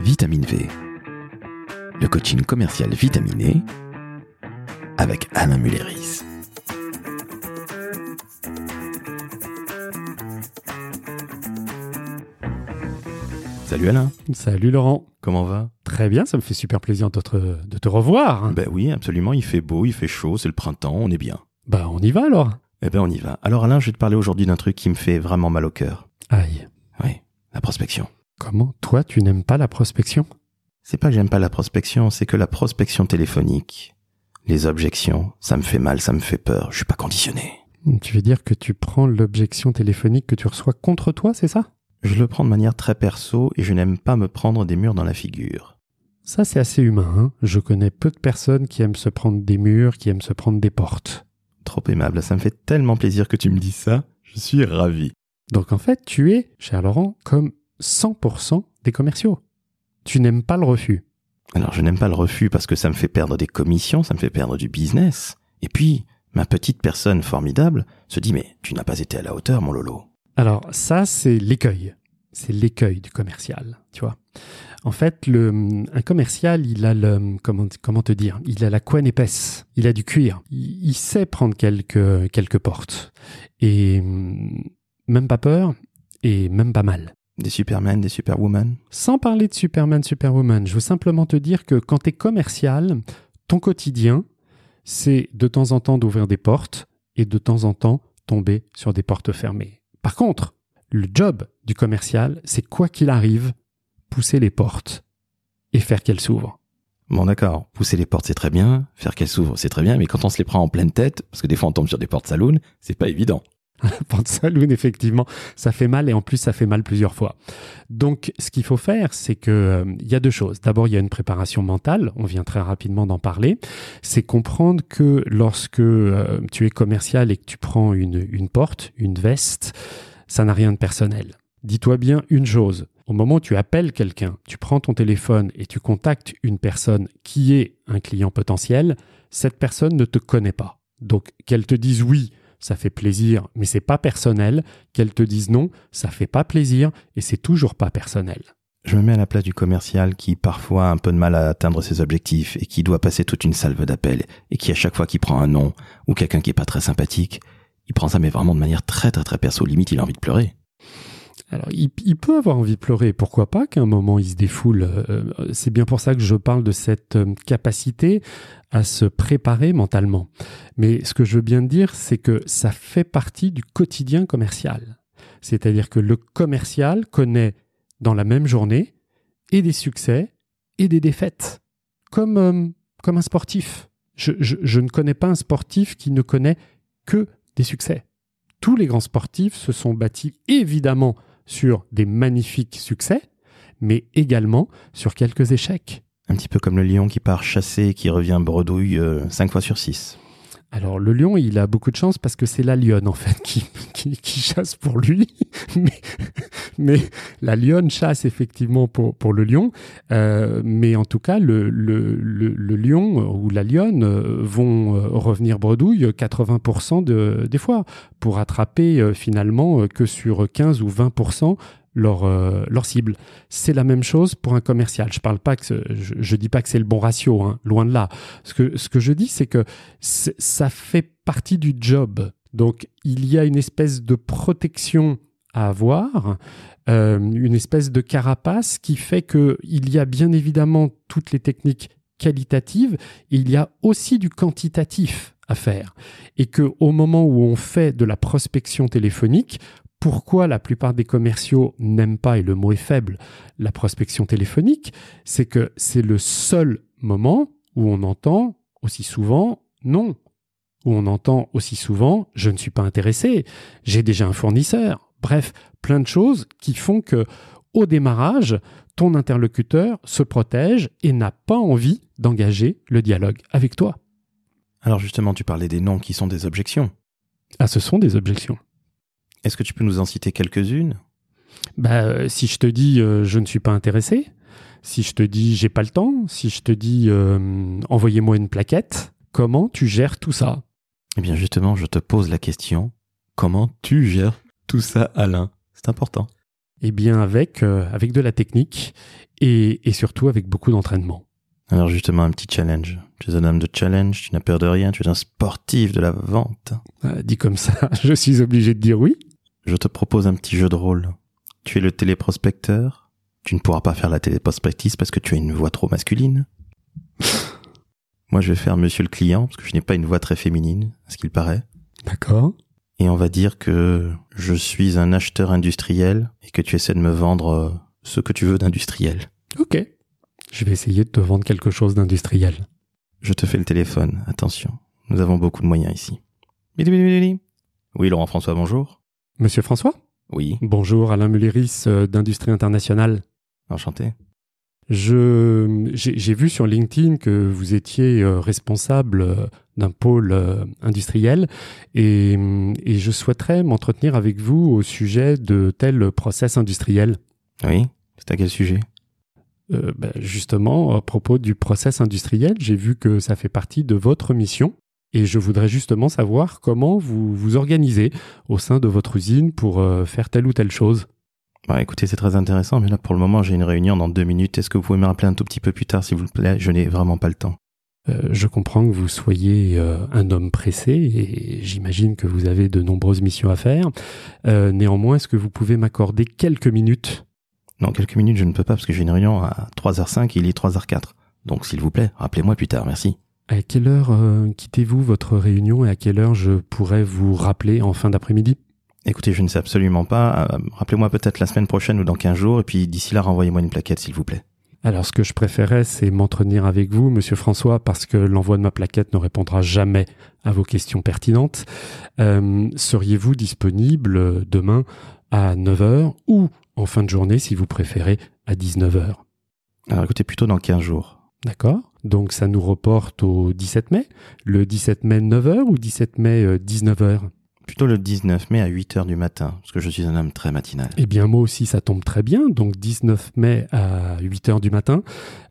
Vitamine V, le coaching commercial vitaminé avec Alain Mulleris. Salut Alain, Salut Laurent. comment va? Très bien, ça me fait super plaisir de te, de te revoir. Ben oui, absolument, il fait beau, il fait chaud, c'est le printemps, on est bien. Bah on y va alors? Eh ben on y va. Alors Alain, je vais te parler aujourd'hui d'un truc qui me fait vraiment mal au cœur. Aïe. Oui, la prospection. Comment toi tu n'aimes pas la prospection? C'est pas que j'aime pas la prospection, c'est que la prospection téléphonique, les objections, ça me fait mal, ça me fait peur, je suis pas conditionné. Tu veux dire que tu prends l'objection téléphonique que tu reçois contre toi, c'est ça? Je le prends de manière très perso et je n'aime pas me prendre des murs dans la figure. Ça c'est assez humain. hein. Je connais peu de personnes qui aiment se prendre des murs, qui aiment se prendre des portes. Trop aimable, ça me fait tellement plaisir que tu me dis ça, je suis ravi. Donc en fait tu es, cher Laurent, comme 100% des commerciaux. Tu n'aimes pas le refus. Alors je n'aime pas le refus parce que ça me fait perdre des commissions, ça me fait perdre du business. Et puis, ma petite personne formidable se dit mais tu n'as pas été à la hauteur mon Lolo. Alors ça, c'est l'écueil. C'est l'écueil du commercial, tu vois. En fait, le, un commercial, il a le, comment, comment te dire, il a la couenne épaisse, il a du cuir. Il, il sait prendre quelques, quelques portes. Et hum, même pas peur, et même pas mal. Des Superman, des Superwoman. Sans parler de Superman, Superwoman, je veux simplement te dire que quand tu es commercial, ton quotidien, c'est de temps en temps d'ouvrir des portes et de temps en temps tomber sur des portes fermées. Par contre, le job du commercial, c'est quoi qu'il arrive, pousser les portes et faire qu'elles s'ouvrent. Bon d'accord, pousser les portes c'est très bien, faire qu'elles s'ouvrent c'est très bien, mais quand on se les prend en pleine tête, parce que des fois on tombe sur des portes saloon, c'est pas évident. Porte saloon, effectivement, ça fait mal et en plus ça fait mal plusieurs fois. Donc, ce qu'il faut faire, c'est que euh, il y a deux choses. D'abord, il y a une préparation mentale. On vient très rapidement d'en parler. C'est comprendre que lorsque euh, tu es commercial et que tu prends une, une porte, une veste, ça n'a rien de personnel. Dis-toi bien une chose. Au moment où tu appelles quelqu'un, tu prends ton téléphone et tu contactes une personne qui est un client potentiel, cette personne ne te connaît pas. Donc, qu'elle te dise oui, ça fait plaisir, mais c'est pas personnel. Qu'elle te dise non, ça fait pas plaisir et c'est toujours pas personnel. Je me mets à la place du commercial qui parfois a un peu de mal à atteindre ses objectifs et qui doit passer toute une salve d'appels et qui à chaque fois qu'il prend un nom ou quelqu'un qui est pas très sympathique, il prend ça mais vraiment de manière très très très perso, limite il a envie de pleurer. Alors, il, peut avoir envie de pleurer, pourquoi pas qu'à un moment il se défoule. Euh, c'est bien pour ça que je parle de cette euh, capacité à se préparer mentalement. Mais ce que je veux bien dire, c'est que ça fait partie du quotidien commercial. C'est-à-dire que le commercial connaît dans la même journée et des succès et des défaites, comme, euh, comme un sportif. Je, je, je ne connais pas un sportif qui ne connaît que des succès. Tous les grands sportifs se sont bâtis évidemment sur des magnifiques succès, mais également sur quelques échecs. Un petit peu comme le lion qui part chasser et qui revient bredouille 5 fois sur 6. Alors le lion, il a beaucoup de chance parce que c'est la lionne en fait qui, qui, chasse pour lui. mais, la lionne chasse effectivement pour, pour le lion. Euh, mais en tout cas, le, le, le, lion ou la lionne euh, vont euh, revenir bredouille 80% de, des fois pour attraper euh, finalement euh, que sur 15 ou 20% leur, euh, leur cible. C'est la même chose pour un commercial. Je parle pas que je, dis pas que c'est le bon ratio, hein, loin de là. Ce que, ce que je dis, c'est que ça fait partie du job. Donc, il y a une espèce de protection à avoir, euh, une espèce de carapace qui fait que il y a bien évidemment toutes les techniques qualitatives il y a aussi du quantitatif à faire. Et que au moment où on fait de la prospection téléphonique, pourquoi la plupart des commerciaux n'aiment pas, et le mot est faible, la prospection téléphonique, c'est que c'est le seul moment où on entend aussi souvent non, où on entend aussi souvent je ne suis pas intéressé, j'ai déjà un fournisseur. Bref, plein de choses qui font que au démarrage, ton interlocuteur se protège et n'a pas envie d'engager le dialogue avec toi. Alors justement, tu parlais des noms qui sont des objections. Ah, ce sont des objections. Est-ce que tu peux nous en citer quelques-unes? Bah, euh, si je te dis euh, je ne suis pas intéressé, si je te dis j'ai pas le temps, si je te dis euh, envoyez-moi une plaquette, comment tu gères tout ça? Eh bien justement, je te pose la question, comment tu gères tout ça Alain? C'est important. Eh bien avec, euh, avec de la technique et, et surtout avec beaucoup d'entraînement. Alors justement, un petit challenge. Tu es un homme de challenge, tu n'as peur de rien, tu es un sportif de la vente. Euh, dit comme ça, je suis obligé de dire oui. Je te propose un petit jeu de rôle. Tu es le téléprospecteur. Tu ne pourras pas faire la téléprospectrice parce que tu as une voix trop masculine. Moi, je vais faire monsieur le client parce que je n'ai pas une voix très féminine, à ce qu'il paraît. D'accord. Et on va dire que je suis un acheteur industriel et que tu essaies de me vendre euh, ce que tu veux d'industriel. Ok. Je vais essayer de te vendre quelque chose d'industriel. Je te fais le téléphone, attention. Nous avons beaucoup de moyens ici. Oui, Laurent François, bonjour. Monsieur François Oui, Bonjour, Alain Mulleris euh, d'Industrie Internationale. enchanté. Je j'ai vu sur LinkedIn que vous étiez euh, responsable euh, d'un pôle industriel et, et je souhaiterais m'entretenir avec vous au sujet de tel process industriel. Oui, c'est à quel sujet? Euh, ben, justement, à propos du process industriel, j'ai vu que ça fait partie de votre mission et je voudrais justement savoir comment vous vous organisez au sein de votre usine pour euh, faire telle ou telle chose. Bah écoutez, c'est très intéressant, mais là pour le moment j'ai une réunion dans deux minutes. Est-ce que vous pouvez me rappeler un tout petit peu plus tard, s'il vous plaît? Je n'ai vraiment pas le temps. Euh, je comprends que vous soyez euh, un homme pressé et j'imagine que vous avez de nombreuses missions à faire. Néanmoins, est-ce que vous pouvez m'accorder quelques minutes? Non, quelques minutes je ne peux pas parce que j'ai une réunion à 3h05 et il est 3h04. Donc s'il vous plaît, rappelez-moi plus tard, merci. À quelle heure euh, quittez-vous votre réunion et à quelle heure je pourrais vous rappeler en fin d'après-midi? Écoutez, je ne sais absolument pas. Euh, Rappelez-moi peut-être la semaine prochaine ou dans 15 jours, et puis d'ici là, renvoyez-moi une plaquette, s'il vous plaît. Alors, ce que je préférais, c'est m'entretenir avec vous, Monsieur François, parce que l'envoi de ma plaquette ne répondra jamais à vos questions pertinentes. Euh, Seriez-vous disponible demain à 9h ou en fin de journée, si vous préférez, à 19h Alors écoutez, plutôt dans 15 jours. D'accord Donc, ça nous reporte au 17 mai. Le 17 mai, 9h ou 17 mai, euh, 19h Plutôt le 19 mai à 8h du matin, parce que je suis un homme très matinal. Eh bien, moi aussi, ça tombe très bien. Donc, 19 mai à 8 heures du matin,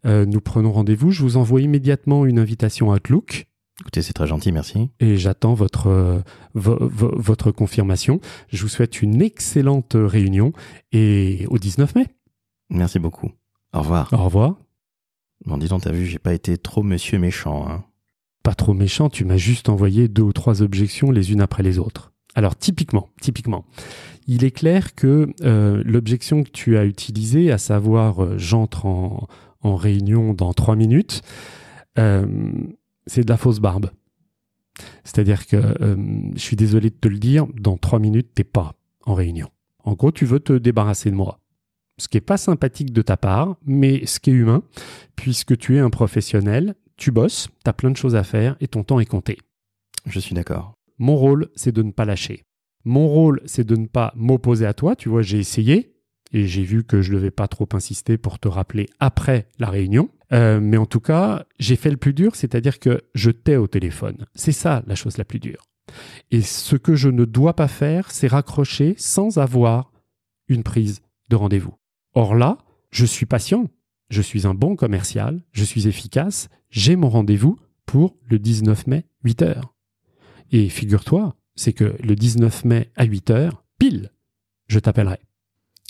euh, nous prenons rendez-vous. Je vous envoie immédiatement une invitation à Outlook Écoutez, c'est très gentil, merci. et j'attends votre, euh, vo- vo- votre confirmation. Je vous souhaite une excellente réunion et au 19 mai. Merci beaucoup. Au revoir. Au revoir. Bon, dis donc, t'as vu, j'ai pas été trop monsieur méchant, hein. Pas trop méchant, tu m'as juste envoyé deux ou trois objections les unes après les autres. Alors, typiquement, typiquement, il est clair que euh, l'objection que tu as utilisée, à savoir euh, j'entre en, réunion dans trois minutes, euh, c'est de la fausse barbe. C'est-à-dire que, je suis désolé de te le dire, dans trois minutes, t'es pas en réunion. En gros, tu veux te débarrasser de moi. Ce qui est pas sympathique de ta part, mais ce qui est humain, puisque tu es un professionnel, tu bosses, tu as plein de choses à faire et ton temps est compté. Je suis d'accord. Mon rôle, c'est de ne pas lâcher. Mon rôle, c'est de ne pas m'opposer à toi. Tu vois, j'ai essayé et j'ai vu que je ne devais pas trop insister pour te rappeler après la réunion. Euh, mais en tout cas, j'ai fait le plus dur, c'est-à-dire que je t'ai au téléphone. C'est ça la chose la plus dure. Et ce que je ne dois pas faire, c'est raccrocher sans avoir une prise de rendez-vous. Or là, je suis patient, je suis un bon commercial, je suis efficace, j'ai mon rendez-vous pour le 19 mai, 8 heures. Et figure-toi, c'est que le 19 mai à 8 heures, pile, je t'appellerai.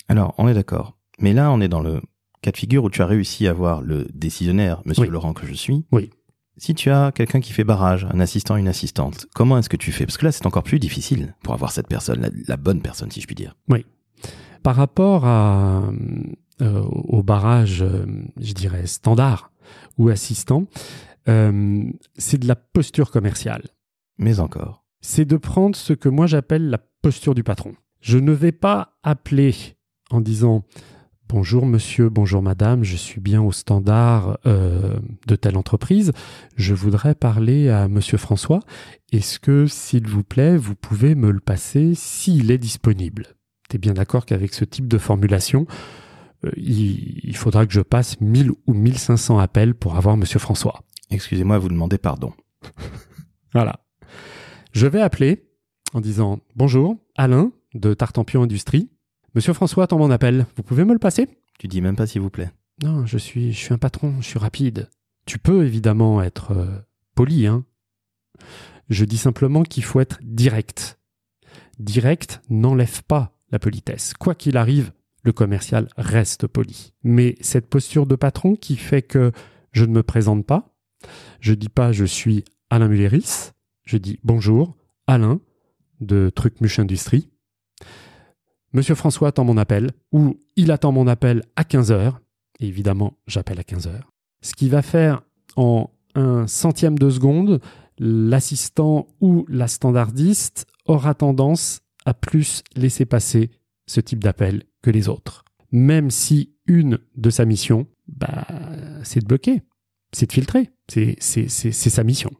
Alors, on est d'accord. Mais là, on est dans le cas de figure où tu as réussi à voir le décisionnaire, monsieur Oui. Laurent que je suis. Oui. Si tu as quelqu'un qui fait barrage, un assistant, une assistante, comment est-ce que tu fais? Parce que là, c'est encore plus difficile pour avoir cette personne, la, la bonne personne, si je puis dire. Par rapport à, euh, au barrage, euh, je dirais, standard ou assistant, euh, c'est de la posture commerciale. Mais encore. c'est de prendre ce que moi j'appelle la posture du patron. Je ne vais pas appeler en disant Bonjour monsieur, bonjour madame, je suis bien au standard euh, de telle entreprise. Je voudrais parler à monsieur François. Est-ce que, s'il vous plaît, vous pouvez me le passer s'il est disponible? Tu es bien d'accord qu'avec ce type de formulation, euh, il, il faudra que je passe 1000 ou 1500 appels pour avoir monsieur François. Excusez-moi, vous demandez pardon. Voilà. Je vais appeler en disant Bonjour, Alain de Tartampion Industrie. Monsieur François attend mon appel. Vous pouvez me le passer? Tu dis même pas s'il vous plaît. Non, je suis, je suis un patron, je suis rapide. Tu peux évidemment être euh, poli, hein. Je dis simplement qu'il faut être direct. Direct n'enlève pas la politesse. Quoi qu'il arrive, le commercial reste poli. Mais cette posture de patron qui fait que je ne me présente pas, je dis pas je suis Alain Mulleris, je dis bonjour, Alain de Trucmuche Industrie. Monsieur François attend mon appel, ou il attend mon appel à 15h. évidemment, j'appelle à 15h. Ce qui va faire en un centième de seconde, l'assistant ou la standardiste aura tendance à plus laisser passer ce type d'appel que les autres. Même si une de sa mission, bah, c'est de bloquer, c'est de filtrer, c'est sa mission.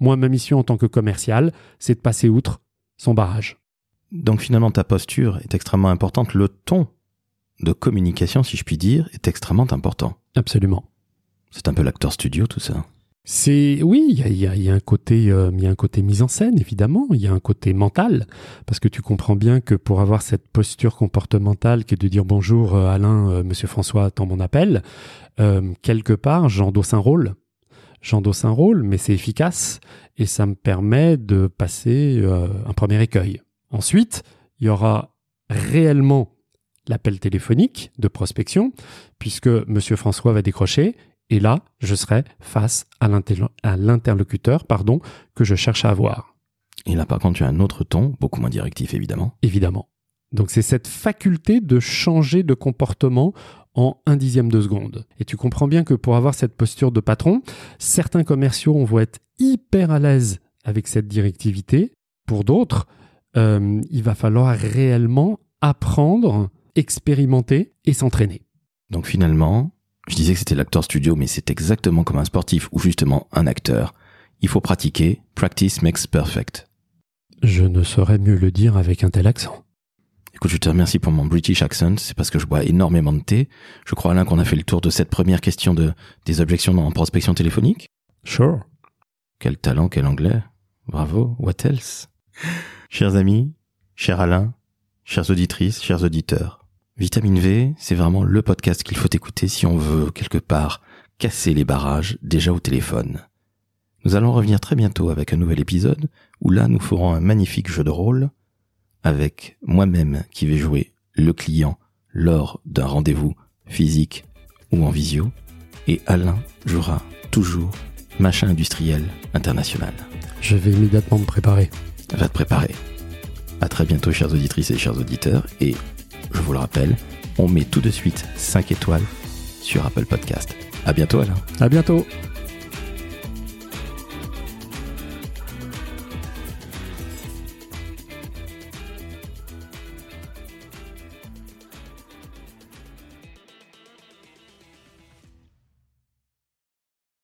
Moi, ma mission en tant que commercial, c'est de passer outre son barrage. Donc finalement, ta posture est extrêmement importante. Le ton de communication, si je puis dire, est extrêmement important. Absolument. C'est un peu l'acteur studio, tout ça. C'est oui, il y a, un côté, euh, il y a un côté mise en scène évidemment, il y a un côté mental. Parce que tu comprends bien que pour avoir cette posture comportementale qui est de dire bonjour euh, Alain, euh, Monsieur François attend mon appel, quelque part j'endosse un rôle, j'endosse un rôle, mais c'est efficace. Et ça me permet de passer un premier écueil. Ensuite, il y aura réellement l'appel téléphonique de prospection puisque Monsieur François va décrocher et là, je serai face à l'interlocuteur pardon, que je cherche à avoir. Et là, par contre, tu as un autre ton, beaucoup moins directif, évidemment. Évidemment. Donc c'est cette faculté de changer de comportement en un dixième de seconde. Et tu comprends bien que pour avoir cette posture de patron, certains commerciaux vont être hyper à l'aise avec cette directivité. Pour d'autres, euh, il va falloir réellement apprendre, expérimenter et s'entraîner. Donc finalement, je disais que c'était l'acteur studio, mais c'est exactement comme un sportif ou justement un acteur. Il faut pratiquer. Practice makes perfect. Je ne saurais mieux le dire avec un tel accent. Écoute, je te remercie pour mon British accent. C'est parce que je bois énormément de thé. Je crois, Alain, qu'on a fait le tour de cette première question de, des objections en prospection téléphonique. Sure. Quel talent, quel anglais. Bravo. What else? Chers amis, cher Alain, chères auditrices, chers auditeurs, Vitamine V, c'est vraiment le podcast qu'il faut écouter si on veut, quelque part, casser les barrages déjà au téléphone. Nous allons revenir très bientôt avec un nouvel épisode où là nous ferons un magnifique jeu de rôle avec moi-même qui vais jouer le client lors d'un rendez-vous physique ou en visio et Alain jouera toujours machin industriel international. Je vais immédiatement me préparer. Va te préparer. À très bientôt chères auditrices et chers auditeurs et vous le rappelle, on met tout de suite 5 étoiles sur Apple Podcast. À bientôt Alain. À bientôt.